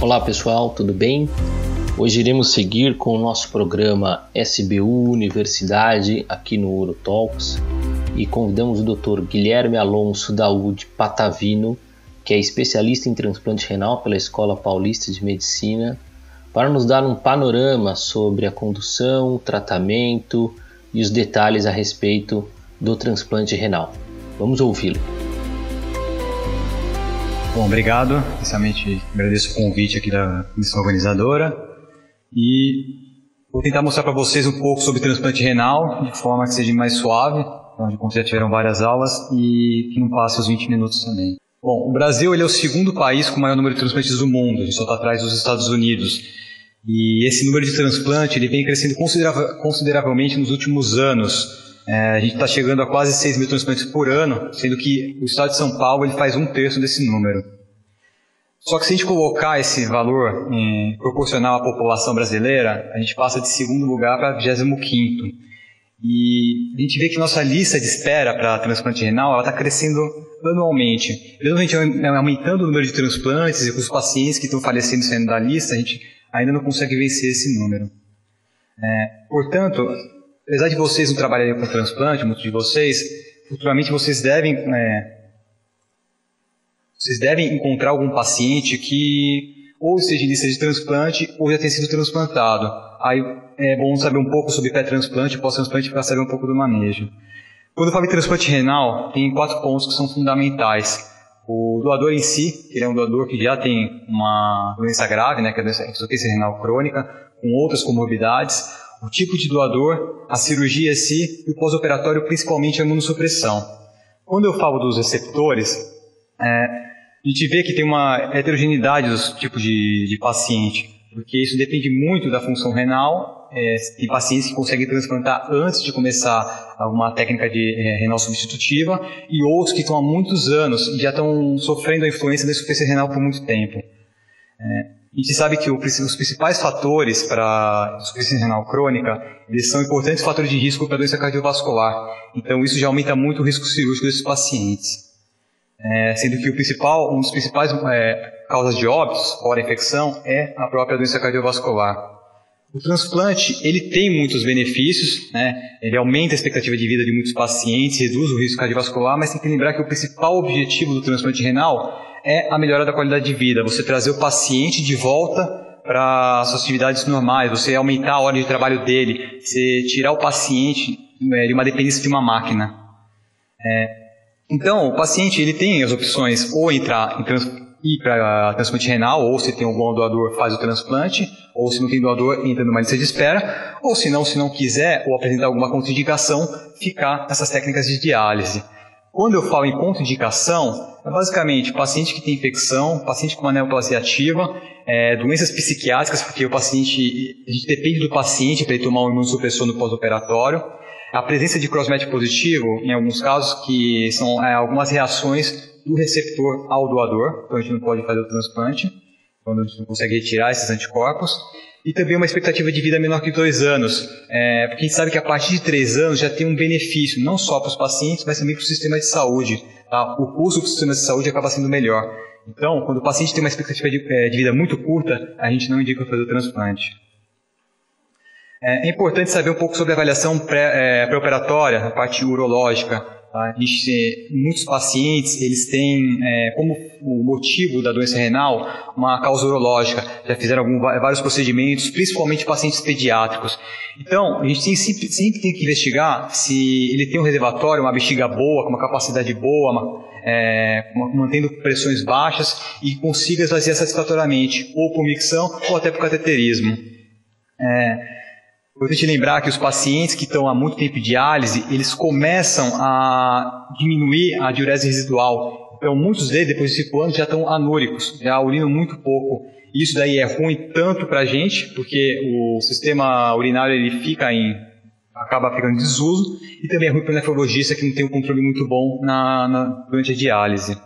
Olá pessoal, tudo bem? Hoje iremos seguir com o nosso programa SBU Universidade aqui no Urotalks e convidamos o Dr. Guilherme Alonso da UD Patavino, que é especialista em transplante renal pela Escola Paulista de Medicina, para nos dar um panorama sobre a condução, o tratamento e os detalhes a respeito do transplante renal. Vamos ouvi-lo. Bom, obrigado. Inicialmente agradeço o convite aqui da comissão organizadora e vou tentar mostrar para vocês um pouco sobre transplante renal de forma que seja mais suave, onde já tiveram várias aulas e que não passe os 20 minutos também. Bom, o Brasil ele é o segundo país com o maior número de transplantes do mundo, a gente só está atrás dos Estados Unidos. E esse número de transplante ele vem crescendo consideravelmente nos últimos anos. É, a gente está chegando a quase 6 mil transplantes por ano, sendo que o estado de São Paulo ele faz um terço desse número. Só que se a gente colocar esse valor em, proporcional à população brasileira, a gente passa de segundo lugar para 25 E a gente vê que nossa lista de espera para transplante renal está crescendo anualmente. Mesmo a gente aumentando o número de transplantes e os pacientes que estão falecendo saindo da lista, a gente ainda não consegue vencer esse número. É, portanto, apesar de vocês não trabalharem com transplante, muitos de vocês, futuramente vocês devem, é, vocês devem encontrar algum paciente que ou esteja em lista de transplante ou já tenha sido transplantado. Aí é bom saber um pouco sobre pré-transplante e pós-transplante para saber um pouco do manejo. Quando eu falo em transplante renal, tem quatro pontos que são fundamentais. O doador em si, ele é um doador que já tem uma doença grave, né, que é a doença insuficiência renal crônica, com outras comorbidades, o tipo de doador, a cirurgia em si e o pós-operatório, principalmente a imunossupressão. Quando eu falo dos receptores, é, a gente vê que tem uma heterogeneidade dos tipos de, de paciente, porque isso depende muito da função renal é, tem pacientes que conseguem transplantar antes de começar alguma técnica de é, renal substitutiva e outros que estão há muitos anos e já estão sofrendo a influência da insuficiência renal por muito tempo. É, a gente sabe que os principais fatores para insuficiência renal crônica eles são importantes fatores de risco para doença cardiovascular. Então isso já aumenta muito o risco cirúrgico desses pacientes. É, sendo que o principal, um dos principais é, causas de óbitos, fora infecção, é a própria doença cardiovascular. O transplante ele tem muitos benefícios, né? ele aumenta a expectativa de vida de muitos pacientes, reduz o risco cardiovascular, mas tem que lembrar que o principal objetivo do transplante renal é a melhora da qualidade de vida, você trazer o paciente de volta para suas atividades normais, você aumentar a hora de trabalho dele, você tirar o paciente é, de uma dependência de uma máquina. É, então, o paciente ele tem as opções ou entrar em transplante ir para transplante renal, ou se tem algum doador, faz o transplante, ou se não tem doador, entra numa lista de espera, ou se não, se não quiser, ou apresentar alguma contraindicação, ficar nessas técnicas de diálise. Quando eu falo em contraindicação, é basicamente paciente que tem infecção, paciente com uma neoplasia ativa, é, doenças psiquiátricas, porque o paciente, a gente depende do paciente para ele tomar um imunossupressor no pós-operatório, a presença de crossmatch positivo, em alguns casos, que são é, algumas reações do receptor ao doador, então a gente não pode fazer o transplante, quando a gente não consegue retirar esses anticorpos, e também uma expectativa de vida menor que dois anos, é, porque a gente sabe que a partir de três anos já tem um benefício, não só para os pacientes, mas também para o sistema de saúde. Tá? O custo do sistema de saúde acaba sendo melhor. Então, quando o paciente tem uma expectativa de, é, de vida muito curta, a gente não indica fazer o transplante. É, é importante saber um pouco sobre a avaliação é, pré-operatória, pré a parte urológica. Tá? Gente, muitos pacientes, eles têm é, como o motivo da doença renal uma causa urológica. Já fizeram algum, vários procedimentos, principalmente pacientes pediátricos. Então, a gente tem, sempre, sempre, tem que investigar se ele tem um reservatório, uma bexiga boa, com uma capacidade boa, uma, é, mantendo pressões baixas e consiga esvaziar satisfatoriamente, ou por micção ou até por cateterismo. É, Importante lembrar que os pacientes que estão há muito tempo em diálise, eles começam a diminuir a diurese residual. Então, muitos deles, depois de 5 anos, já estão anúricos, já urinam muito pouco. Isso daí é ruim tanto para a gente, porque o sistema urinário ele fica em acaba ficando em desuso, e também é ruim para o nefrologista que não tem um controle muito bom na, na durante a diálise.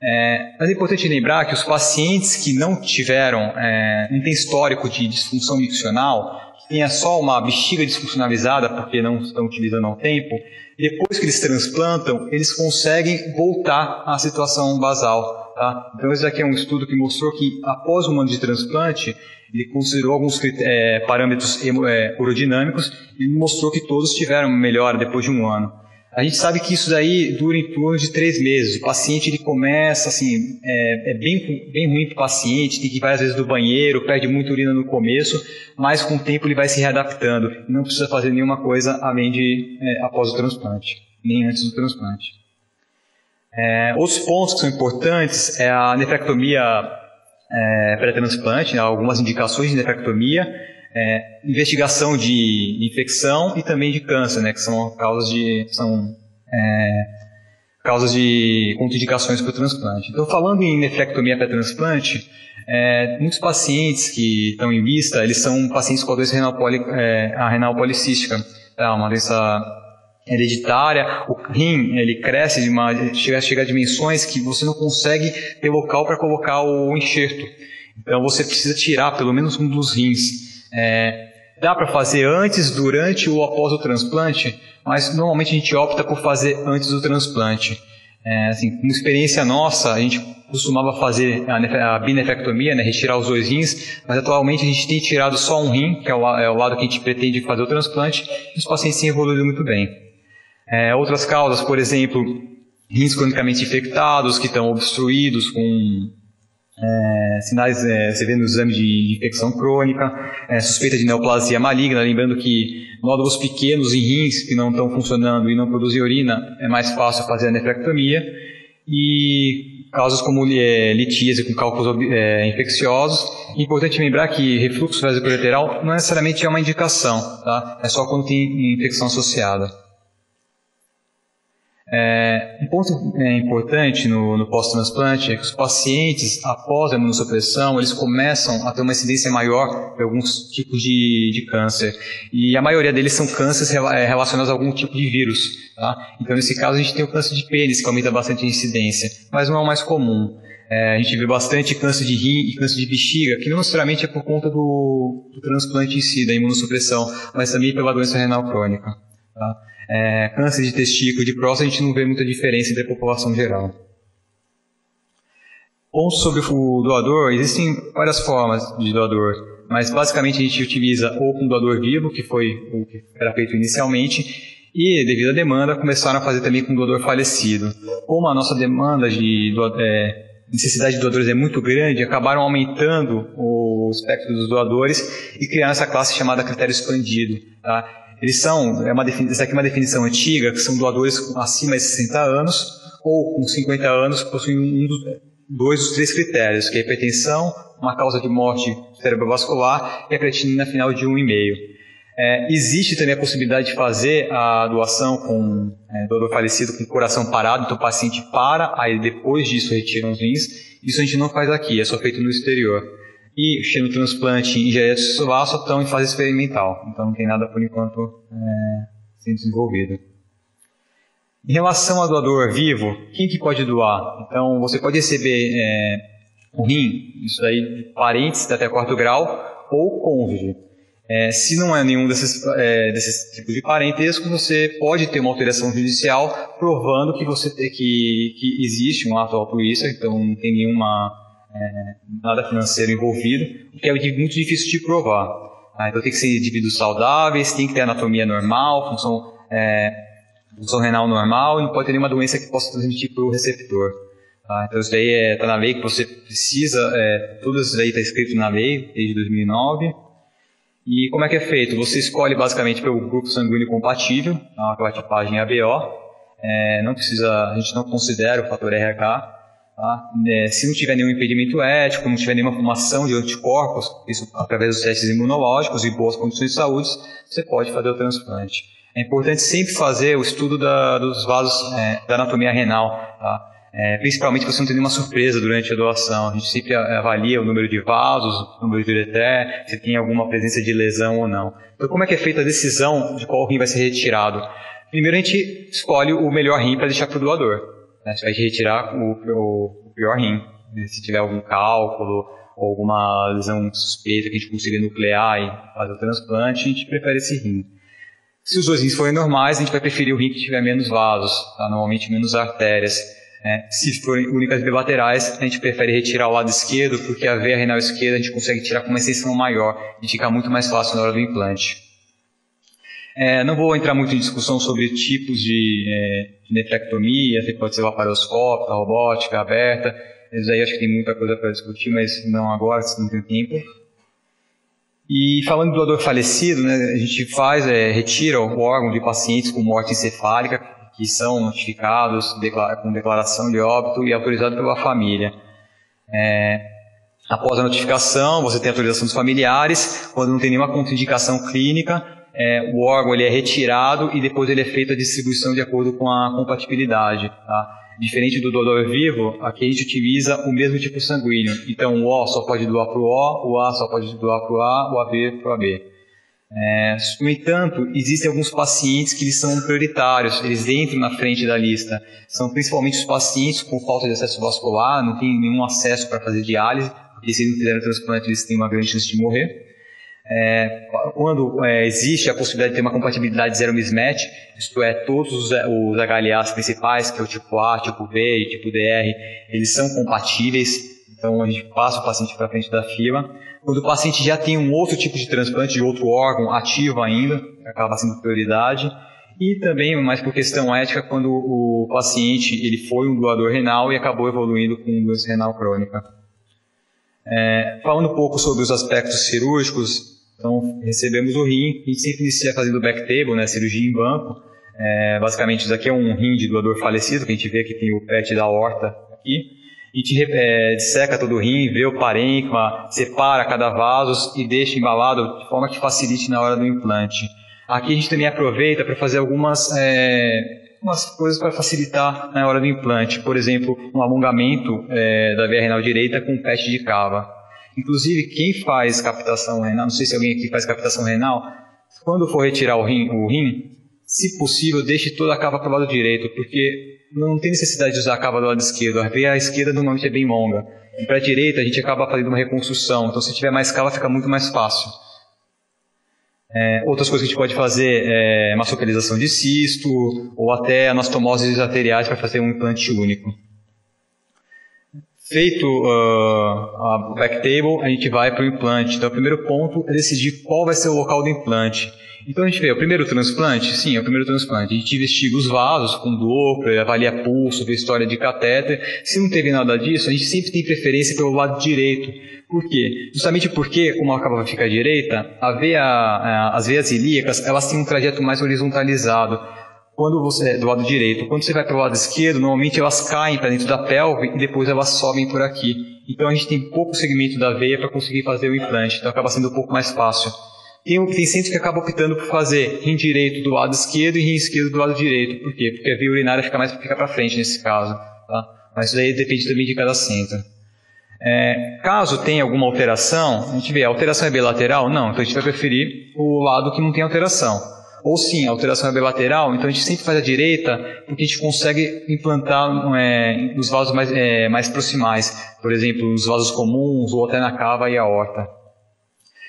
É, mas é importante lembrar que os pacientes que não tiveram, é, não tem histórico de disfunção miccional, tenha só uma bexiga disfuncionalizada porque não estão utilizando um tempo, depois que eles transplantam, eles conseguem voltar à situação basal. Tá? Então esse aqui é um estudo que mostrou que após um ano de transplante, ele considerou alguns é, parâmetros é, urodinâmicos e mostrou que todos tiveram melhora depois de um ano. A gente sabe que isso daí dura em torno de três meses. O paciente ele começa assim, é, é bem, bem ruim para o paciente, tem que ir várias vezes do banheiro, perde muita urina no começo, mas com o tempo ele vai se readaptando não precisa fazer nenhuma coisa além de é, após o transplante, nem antes do transplante. É, outros pontos que são importantes é a nefrectomia é, pré-transplante, né, algumas indicações de nefrectomia é, investigação de infecção e também de câncer, né, que são causas de são é, causas de contraindicações para o transplante. Então, falando em nefrectomia pré-transplante, é, muitos pacientes que estão em vista, eles são pacientes com a doença renal, poli, é, a renal policística, é uma doença hereditária, o rim ele cresce de uma, chega, chega a dimensões que você não consegue ter local para colocar o enxerto. Então você precisa tirar pelo menos um dos rins. É, dá para fazer antes, durante ou após o transplante, mas normalmente a gente opta por fazer antes do transplante. É, assim, uma experiência nossa, a gente costumava fazer a, a binefectomia, né, retirar os dois rins, mas atualmente a gente tem tirado só um rim, que é o, é o lado que a gente pretende fazer o transplante, e os pacientes têm evoluído muito bem. É, outras causas, por exemplo, rins cronicamente infectados, que estão obstruídos com é, sinais é, você vê no exame de infecção crônica, é, suspeita de neoplasia maligna, lembrando que nódulos pequenos em rins que não estão funcionando e não produzem urina, é mais fácil fazer a nefrectomia. E casos como é, litíase com cálculos é, infecciosos. Importante lembrar que refluxo vesicolateral não necessariamente é uma indicação, tá? é só quando tem infecção associada. É, um ponto é, importante no, no pós-transplante é que os pacientes, após a imunossupressão, eles começam a ter uma incidência maior de alguns tipos de, de câncer. E a maioria deles são cânceres é, relacionados a algum tipo de vírus. Tá? Então, nesse caso, a gente tem o câncer de pênis, que aumenta bastante a incidência, mas não é o mais comum. É, a gente vê bastante câncer de rim e câncer de bexiga, que não necessariamente é por conta do, do transplante em si, da imunossupressão, mas também pela doença renal crônica. Tá? é, câncer de testículo, de próstata, a gente não vê muita diferença entre a população geral. Pontos sobre o doador, existem várias formas de doador, mas basicamente a gente utiliza ou com doador vivo, que foi o que era feito inicialmente, e devido à demanda começaram a fazer também com doador falecido. Como a nossa demanda de é, necessidade de doadores é muito grande, acabaram aumentando o espectro dos doadores e criaram essa classe chamada critério expandido. Tá? Eles são, é uma essa aqui é uma definição antiga, que são doadores acima de 60 anos ou com 50 anos possuem um dos, dois dos três critérios, que é a hipertensão, uma causa de morte cerebrovascular e a creatinina final de 1,5. É, existe também a possibilidade de fazer a doação com é, doador falecido com coração parado, então o paciente para, aí depois disso retira os rins. Isso a gente não faz aqui, é só feito no exterior e o xenotransplante em geretos celular só estão em fase experimental, então não tem nada por enquanto é, sendo desenvolvido. Em relação ao doador vivo, quem que pode doar? Então você pode receber é, um rim, isso daí parentes até quarto grau, ou cônjuge. É, se não é nenhum desses, é, desses tipos de parentesco, você pode ter uma alteração judicial provando que você que, que existe um ato altruísta, então não tem nenhuma nada financeiro envolvido, o que é muito difícil de provar. Ah, então tem que ser indivíduos saudáveis, tem que ter anatomia normal, função, é, função renal normal e não pode ter nenhuma doença que possa transmitir para o receptor. Tá? Então isso daí está é, tá na lei que você precisa, é, tudo isso daí está escrito na lei desde 2009. E como é que é feito? Você escolhe basicamente pelo grupo sanguíneo compatível, tá? a tipagem ABO, é, não precisa, a gente não considera o fator RH, Tá? É, se não tiver nenhum impedimento ético, não tiver nenhuma formação de anticorpos, isso através dos testes imunológicos e boas condições de saúde, você pode fazer o transplante. É importante sempre fazer o estudo da, dos vasos, é, da anatomia renal, tá? é, principalmente para você não ter nenhuma surpresa durante a doação. A gente sempre avalia o número de vasos, o número de ureter, se tem alguma presença de lesão ou não. Então, como é que é feita a decisão de qual rim vai ser retirado? Primeiro, a gente escolhe o melhor rim para deixar para o doador. Né? Você vai retirar o, o, o pior rim. Né? Se tiver algum cálculo ou alguma lesão suspeita que a gente consiga nuclear e fazer o transplante, a gente prefere esse rim. Se os dois rins forem normais, a gente vai preferir o rim que tiver menos vasos, tá? normalmente menos artérias. É, se forem únicas bilaterais, a gente prefere retirar o lado esquerdo, porque a veia renal esquerda a gente consegue tirar com uma extensão maior e fica muito mais fácil na hora do implante. É, não vou entrar muito em discussão sobre tipos de, é, de nefrectomia, se pode ser laparoscópica, robótica, aberta. Isso aí acho que tem muita coisa para discutir, mas não agora, se não tem tempo. E falando do doador falecido, né, a gente faz, é, retira o órgão de pacientes com morte encefálica, que são notificados com declaração de óbito e autorizado pela família. É, após a notificação, você tem autorização dos familiares. Quando não tem nenhuma contraindicação clínica, é, o órgão ele é retirado e depois ele é feita a distribuição de acordo com a compatibilidade. Tá? Diferente do doador vivo, aqui a gente utiliza o mesmo tipo sanguíneo. Então o O só pode doar para o O, o A só pode doar para o A, o AB para o AB. É, no entanto, existem alguns pacientes que eles são prioritários, eles entram na frente da lista. São principalmente os pacientes com falta de acesso vascular, não têm nenhum acesso para fazer diálise, porque se não fizerem transplante, eles têm uma grande chance de morrer. É, quando é, existe a possibilidade de ter uma compatibilidade zero mismatch, isto é, todos os, os HLAs principais, que é o tipo A, tipo B e tipo DR, eles são compatíveis, então a gente passa o paciente para frente da fila. Quando o paciente já tem um outro tipo de transplante de outro órgão ativo ainda, acaba sendo prioridade. E também, mais por questão ética, quando o paciente ele foi um doador renal e acabou evoluindo com doença renal crônica. É, falando um pouco sobre os aspectos cirúrgicos, então, recebemos o rim, a gente sempre inicia fazendo back table, né, cirurgia em banco. É, basicamente, isso aqui é um rim de doador falecido, que a gente vê que tem o PET da horta aqui. A gente é, disseca todo o rim, vê o parênquima, separa cada vaso e deixa embalado de forma que facilite na hora do implante. Aqui a gente também aproveita para fazer algumas é, umas coisas para facilitar na hora do implante. Por exemplo, um alongamento é, da veia renal direita com PET de cava. Inclusive, quem faz captação renal, não sei se alguém aqui faz captação renal, quando for retirar o rim, o rim se possível, deixe toda a cava para o lado direito, porque não tem necessidade de usar a cava do lado esquerdo. A veia esquerda normalmente é bem longa. E para a direita, a gente acaba fazendo uma reconstrução. Então, se tiver mais cava, fica muito mais fácil. É, outras coisas que a gente pode fazer é massocalização de cisto ou até anastomoses arteriais para fazer um implante único. Feito uh, a backtable, a gente vai para o implante. Então, o primeiro ponto é decidir qual vai ser o local do implante. Então, a gente vê o primeiro transplante, sim, é o primeiro transplante. A gente investiga os vasos com Doppler, avalia pulso, vê história de catéter. Se não teve nada disso, a gente sempre tem preferência pelo lado direito. Por quê? Justamente porque, como a cava vai ficar direita, a veia, as veias ilíacas, elas têm um trajeto mais horizontalizado quando você do lado direito. Quando você vai para o lado esquerdo, normalmente elas caem para dentro da pelve e depois elas sobem por aqui. Então a gente tem pouco segmento da veia para conseguir fazer o implante, então acaba sendo um pouco mais fácil. Tem, tem centros que acabam optando por fazer rim direito do lado esquerdo e rim esquerdo do lado direito. Por quê? Porque a veia urinária fica mais fica para frente nesse caso. Tá? Mas isso aí depende também de cada centro. É, caso tenha alguma alteração, a gente vê, a alteração é bilateral? Não, então a gente vai preferir o lado que não tem alteração. Ou sim, alteração é bilateral, então a gente sempre faz a direita, porque a gente consegue implantar é, nos vasos mais, é, mais proximais, por exemplo, nos vasos comuns ou até na cava e a horta.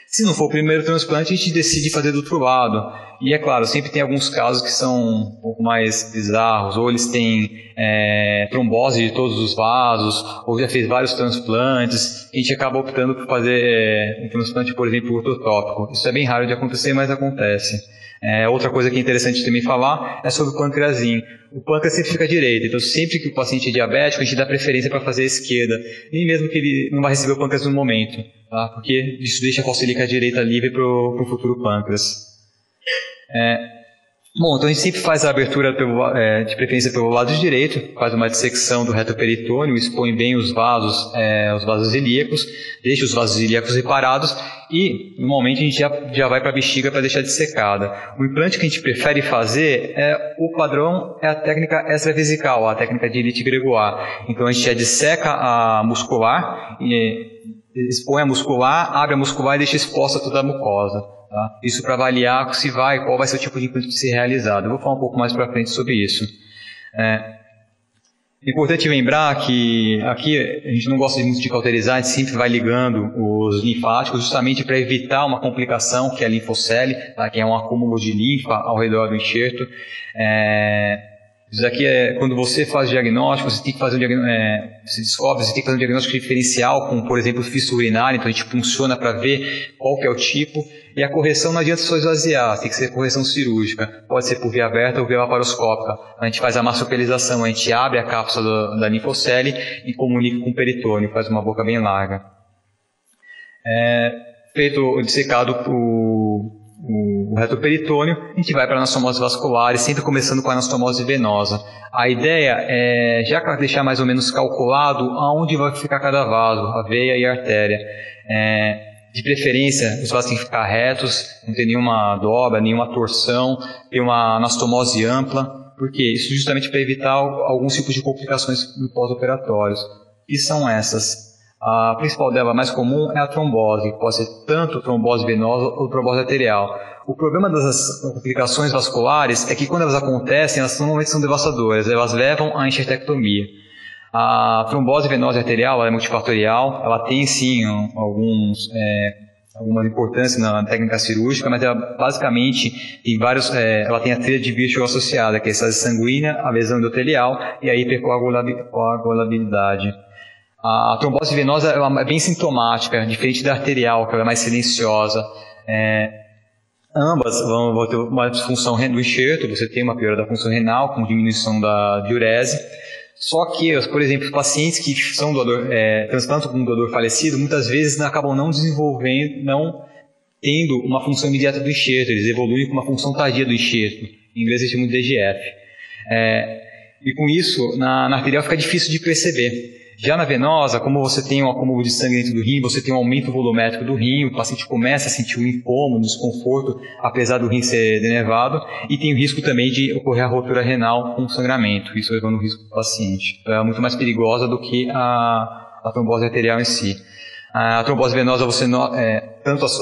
Se não for o primeiro transplante, a gente decide fazer do outro lado. E é claro, sempre tem alguns casos que são um pouco mais bizarros, ou eles têm é, trombose de todos os vasos, ou já fez vários transplantes. A gente acaba optando por fazer é, um transplante, por exemplo, ortotópico. Isso é bem raro de acontecer, mas acontece. É, outra coisa que é interessante também falar é sobre o pâncreasinho. O pâncreas sempre fica à direita, então sempre que o paciente é diabético, a gente dá preferência para fazer a esquerda, nem mesmo que ele não vai receber o pâncreas no momento, tá? porque isso deixa a à direita livre para o futuro pâncreas. É, Bom, então a gente sempre faz a abertura pelo, é, de preferência pelo lado direito, faz uma dissecção do reto peritônio, expõe bem os vasos, é, os vasos ilíacos, deixa os vasos ilíacos reparados e normalmente a gente já, já vai para a bexiga para deixar dissecada. O implante que a gente prefere fazer é o padrão é a técnica extravesical, a técnica de elite gregoire. Então a gente já disseca a muscular, e, expõe a muscular, abre a muscular e deixa exposta toda a mucosa. Tá? Isso para avaliar se vai, qual vai ser o tipo de implante que ser realizado. Eu vou falar um pouco mais para frente sobre isso. É, importante lembrar que aqui a gente não gosta muito de cauterizar, a gente sempre vai ligando os linfáticos justamente para evitar uma complicação que é a linfocele, tá? que é um acúmulo de linfa ao redor do enxerto. É, Isso aqui é quando você faz diagnóstico, você tem que fazer um diagnóstico, é, você descobre, você tem que fazer um diagnóstico diferencial com, por exemplo, fístula urinária, então a gente funciona para ver qual que é o tipo. E a correção não adianta só esvaziar, tem que ser correção cirúrgica. Pode ser por via aberta ou via laparoscópica. A gente faz a marsupialização, a gente abre a cápsula da, da linfocele e comunica com o peritônio, faz uma boca bem larga. É, feito dissecado o, o, o retoperitônio, a gente vai para a anastomose vascular, sempre começando com a anastomose venosa. A ideia é já deixar mais ou menos calculado aonde vai ficar cada vaso, a veia e a artéria. É, de preferência, os vasos têm que ficar retos, não ter nenhuma dobra, nenhuma torção, ter uma anastomose ampla, porque isso justamente para evitar alguns tipos de complicações pós-operatórios. E são essas. A principal dela, mais comum, é a trombose, pode ser tanto trombose venosa ou trombose arterial. O problema das complicações vasculares é que quando elas acontecem, elas normalmente são devastadoras, elas levam à enxertectomia. A trombose venosa arterial é multifatorial, ela tem sim alguns, é, alguma importância na técnica cirúrgica, mas ela basicamente tem vários, é, ela tem a trilha de Virchow associada, que é a sanguínea, a lesão endotelial e a hipercoagulabilidade. A trombose venosa é bem sintomática, diferente da arterial, que ela é mais silenciosa. É, ambas vão, ter uma disfunção do enxerto, você tem uma piora da função renal com diminuição da diurese. Só que, por exemplo, pacientes que são doador, é, transplantam com um doador falecido, muitas vezes acabam não desenvolvendo, não tendo uma função imediata do enxerto, eles evoluem com uma função tardia do enxerto. Em inglês eles chamam de DGF. É, e com isso, na, na arterial fica difícil de perceber. Já na venosa, como você tem um acúmulo de sangue dentro do rim, você tem um aumento volumétrico do rim, o paciente começa a sentir um incômodo, um desconforto, apesar do rim ser denervado, e tem o risco também de ocorrer a rotura renal com sangramento, isso levando o risco do paciente. É muito mais perigosa do que a, a trombose arterial em si. A trombose venosa, você é, tanto as,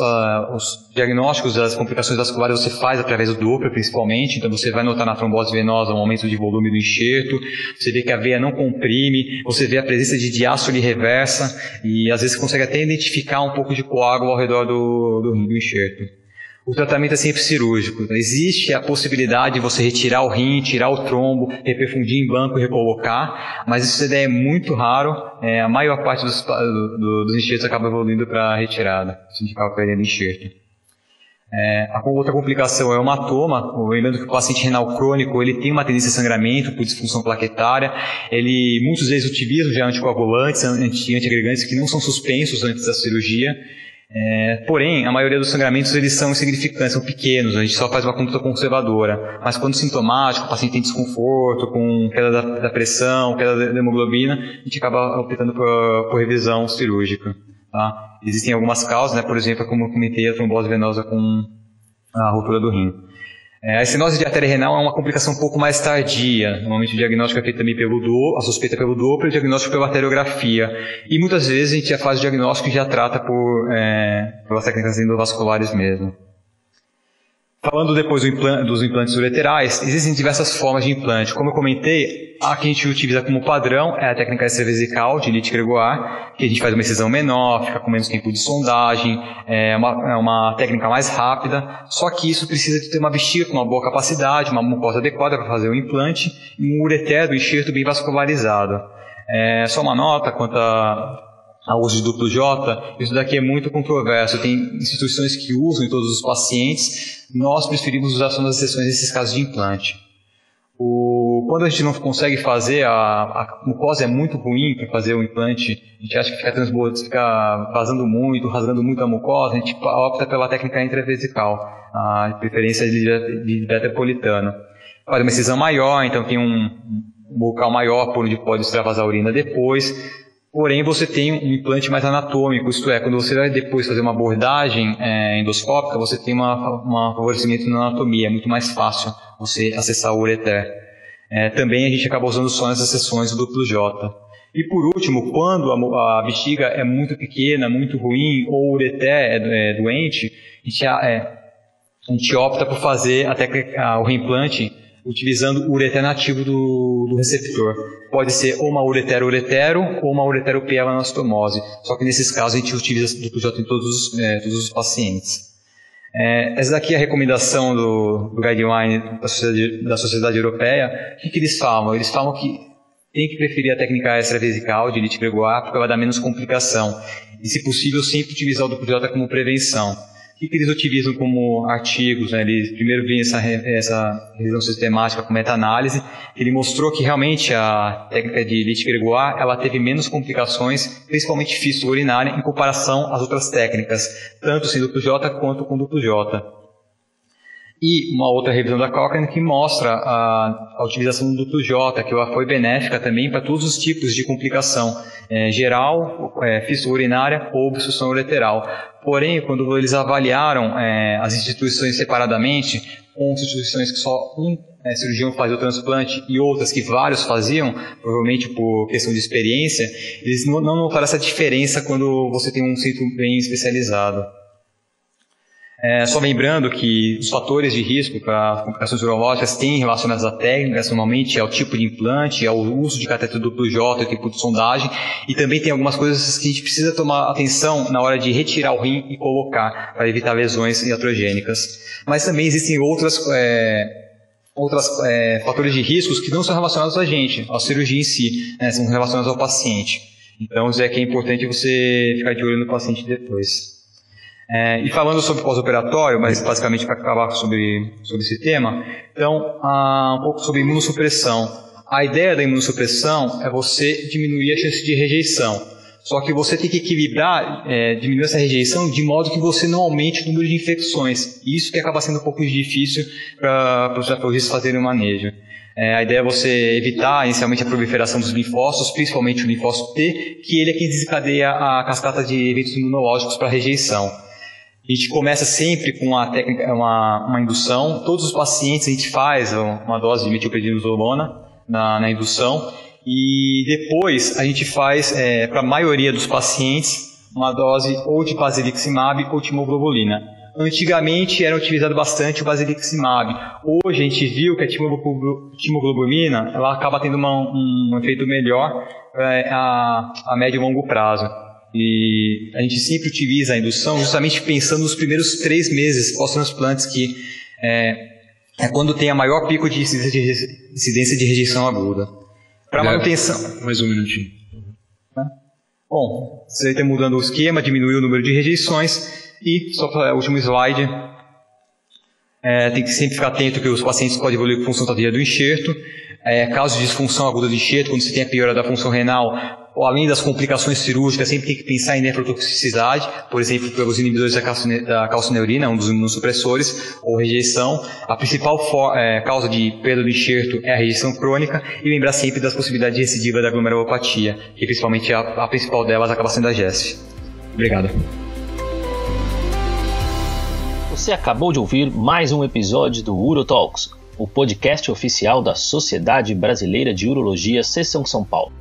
os diagnósticos das complicações vasculares você faz através do Doppler, principalmente. Então você vai notar na trombose venosa um aumento de volume do enxerto. Você vê que a veia não comprime. Você vê a presença de diástole reversa e às vezes você consegue até identificar um pouco de coágulo ao redor do, do, do enxerto. O tratamento é sempre cirúrgico. Existe a possibilidade de você retirar o rim, tirar o trombo, reperfundir em banco e recolocar, mas isso é muito raro. É, a maior parte dos, do, dos enxertos acaba evoluindo para retirada. Gente acaba perdendo enxerto. É, a outra complicação é o hematoma. Lembrando que o paciente renal crônico ele tem uma tendência a sangramento por disfunção plaquetária. Ele muitas vezes utiliza já anticoagulantes, antiagregantes que não são suspensos antes da cirurgia. É, porém, a maioria dos sangramentos eles são insignificantes, são pequenos, a gente só faz uma conduta conservadora. Mas quando sintomático, o paciente tem desconforto, com queda da, da pressão, queda da hemoglobina, a gente acaba optando por, por revisão cirúrgica. Tá? Existem algumas causas, né? por exemplo, como eu comentei, a trombose venosa com a ruptura do rim. É, a estenose de artéria renal é uma complicação um pouco mais tardia. Normalmente o diagnóstico é feito também pelo do, a suspeita pelo Doppler, o diagnóstico pela arteriografia. E muitas vezes a gente já faz o diagnóstico e já trata por, é, pelas técnicas endovasculares mesmo. Falando depois do dos implantes ureterais, existem diversas formas de implante. Como eu comentei, a que a gente utiliza como padrão é a técnica extravesical de elite gregoire, que a gente faz uma incisão menor, fica com menos tempo de sondagem, é uma, é uma técnica mais rápida, só que isso precisa de ter uma bexiga com uma boa capacidade, uma mucosa adequada para fazer o implante e um ureter do enxerto bem vascularizado. É, só uma nota quanto a a uso de duplo J, isso daqui é muito controverso. Tem instituições que usam em todos os pacientes, nós preferimos usar só nas exceções nesses casos de implante. O, quando a gente não consegue fazer, a, a mucosa é muito ruim para fazer o implante, a gente acha que fica transbordando, fica vazando muito, rasgando muito a mucosa, a gente opta pela técnica intravesical, a preferência de, de beta-politano. Faz uma incisão maior, então tem um, um local maior por onde pode extravasar a urina depois, Porém, você tem um implante mais anatômico, isto é, quando você vai depois fazer uma abordagem é, endoscópica, você tem um favorecimento na anatomia, é muito mais fácil você acessar o ureter. É, também a gente acaba usando só nessas sessões do duplo J. E por último, quando a, a, bexiga é muito pequena, muito ruim, ou o ureter é, é doente, a gente, é, a gente, opta por fazer até o reimplante utilizando o ureter nativo do, do receptor. Pode ser ou uma uretero-uretero ou uma uretero-pielonastomose. Só que nesses casos a gente utiliza J em todos, é, todos os pacientes. É, essa daqui é a recomendação do, do guideline da sociedade, da sociedade Europeia. O que, que, eles falam? Eles falam que tem que preferir a técnica extravesical de elite gregoire porque vai dar menos complicação. E, se possível, sempre utilizar o duplo J como prevenção que, que eles utilizam como artigos? Né? Eles primeiro vêm essa, essa revisão sistemática com meta-análise, ele mostrou que realmente a técnica de elite gregoire ela teve menos complicações, principalmente fístula urinária, em comparação às outras técnicas, tanto sem duplo J quanto com duplo J. E uma outra revisão da Cochrane que mostra a, a utilização do duplo J, que foi benéfica também para todos os tipos de complicação é, geral, é, fístula urinária ou obstrução ureteral. Porém, quando eles avaliaram é, as instituições separadamente, com instituições que só um é, cirurgião fazia o transplante e outras que vários faziam, provavelmente por questão de experiência, eles não, não notaram essa diferença quando você tem um centro bem especializado. É, só lembrando que os fatores de risco para complicações urológicas têm relacionados à técnica, normalmente ao tipo de implante, ao uso de cateter duplo J, tipo de sondagem, e também tem algumas coisas que a gente precisa tomar atenção na hora de retirar o rim e colocar, para evitar lesões iatrogênicas. Mas também existem outras, é, outros é, fatores de riscos que não são relacionados a gente, à cirurgia em si, né, são relacionados ao paciente. Então, é que é importante você ficar de olho no paciente depois. É, e falando sobre pós-operatório, mas basicamente para acabar sobre, sobre esse tema, então, ah, um pouco sobre imunossupressão. A ideia da imunossupressão é você diminuir a chance de rejeição. Só que você tem que equilibrar, é, diminuir essa rejeição de modo que você não aumente o número de infecções. Isso que acaba sendo um pouco difícil para os patologistas fazerem o manejo. É, a ideia é você evitar inicialmente a proliferação dos linfócitos, principalmente o linfócito T, que ele é quem desencadeia a cascata de eventos imunológicos para rejeição. A gente começa sempre com uma técnica, uma, uma indução. Todos os pacientes a gente faz uma dose de metilprednisolona na, na indução e depois a gente faz é, para a maioria dos pacientes uma dose ou de basiliximab ou timoglobulina. Antigamente era utilizado bastante o basiliximab. Hoje a gente viu que a timoglobulina ela acaba tendo uma, um efeito melhor é, a, a médio e longo prazo. E a gente sempre utiliza a indução justamente pensando nos primeiros três meses pós-transplantes, que é, é, quando tem a maior pico de incidência de rejeição aguda. Para manutenção. Mais um minutinho. Bom, você está mudando o esquema, diminuiu o número de rejeições e, só para o último slide, é, tem que sempre ficar atento que os pacientes podem evoluir com função tardia do enxerto. É, caso de disfunção aguda do enxerto, quando você tem a piora da função renal, além das complicações cirúrgicas, sempre tem que pensar em nefrotoxicidade, por exemplo, pelos inibidores da calcineurina, um dos imunossupressores, ou rejeição. A principal for, é, causa de perda do enxerto é a rejeição crônica, e lembrar sempre das possibilidades de recidiva da glomerulopatia, que principalmente a, a principal delas acaba sendo a GESF. Obrigado. Você acabou de ouvir mais um episódio do UroTalks, o podcast oficial da Sociedade Brasileira de Urologia Seção São Paulo.